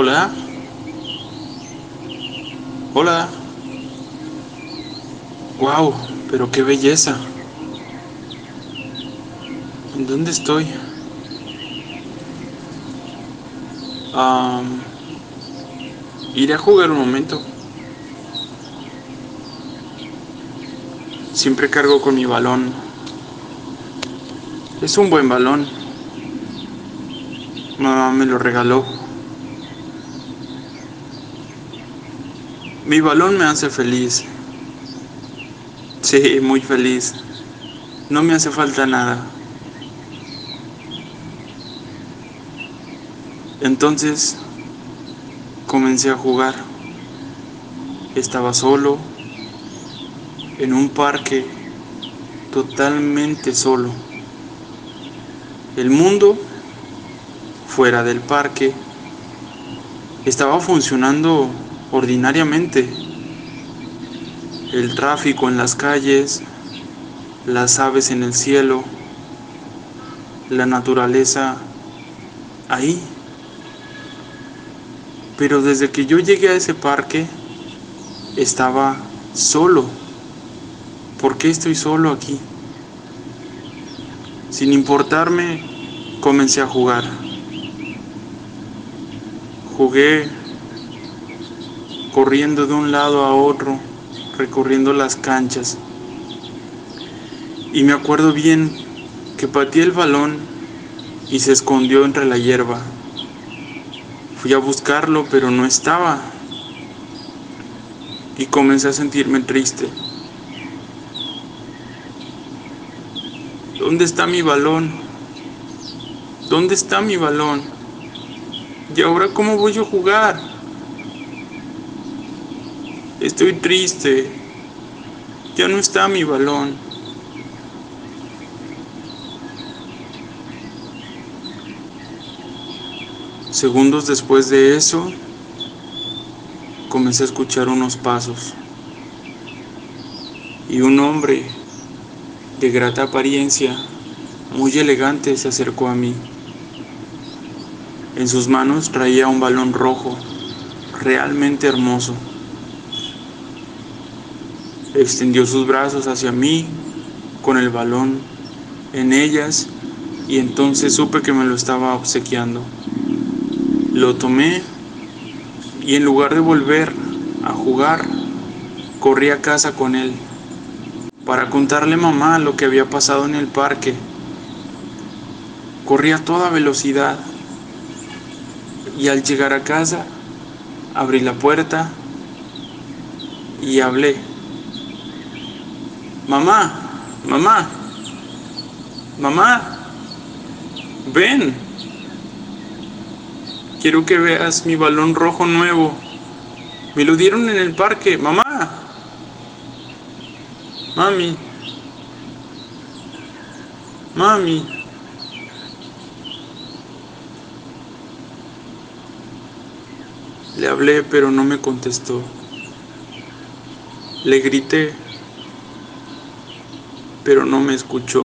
Hola. Hola. Wow, pero qué belleza. ¿En dónde estoy? Um, iré a jugar un momento. Siempre cargo con mi balón. Es un buen balón. Mamá me lo regaló. Mi balón me hace feliz. Sí, muy feliz. No me hace falta nada. Entonces comencé a jugar. Estaba solo en un parque totalmente solo. El mundo fuera del parque estaba funcionando ordinariamente. El tráfico en las calles, las aves en el cielo, la naturaleza ahí. Pero desde que yo llegué a ese parque, estaba solo. ¿Por qué estoy solo aquí? Sin importarme, comencé a jugar. Jugué corriendo de un lado a otro, recorriendo las canchas. Y me acuerdo bien que pateé el balón y se escondió entre la hierba. Fui a buscarlo, pero no estaba. Y comencé a sentirme triste. ¿Dónde está mi balón? ¿Dónde está mi balón? ¿Y ahora cómo voy a jugar? Estoy triste. Ya no está mi balón. Segundos después de eso, comencé a escuchar unos pasos. Y un hombre de grata apariencia, muy elegante, se acercó a mí. En sus manos traía un balón rojo, realmente hermoso extendió sus brazos hacia mí con el balón en ellas y entonces supe que me lo estaba obsequiando. Lo tomé y en lugar de volver a jugar, corrí a casa con él para contarle a mamá lo que había pasado en el parque. Corrí a toda velocidad y al llegar a casa abrí la puerta y hablé. Mamá, mamá, mamá, ven. Quiero que veas mi balón rojo nuevo. Me lo dieron en el parque, mamá. Mami. Mami. Le hablé, pero no me contestó. Le grité pero no me escuchó.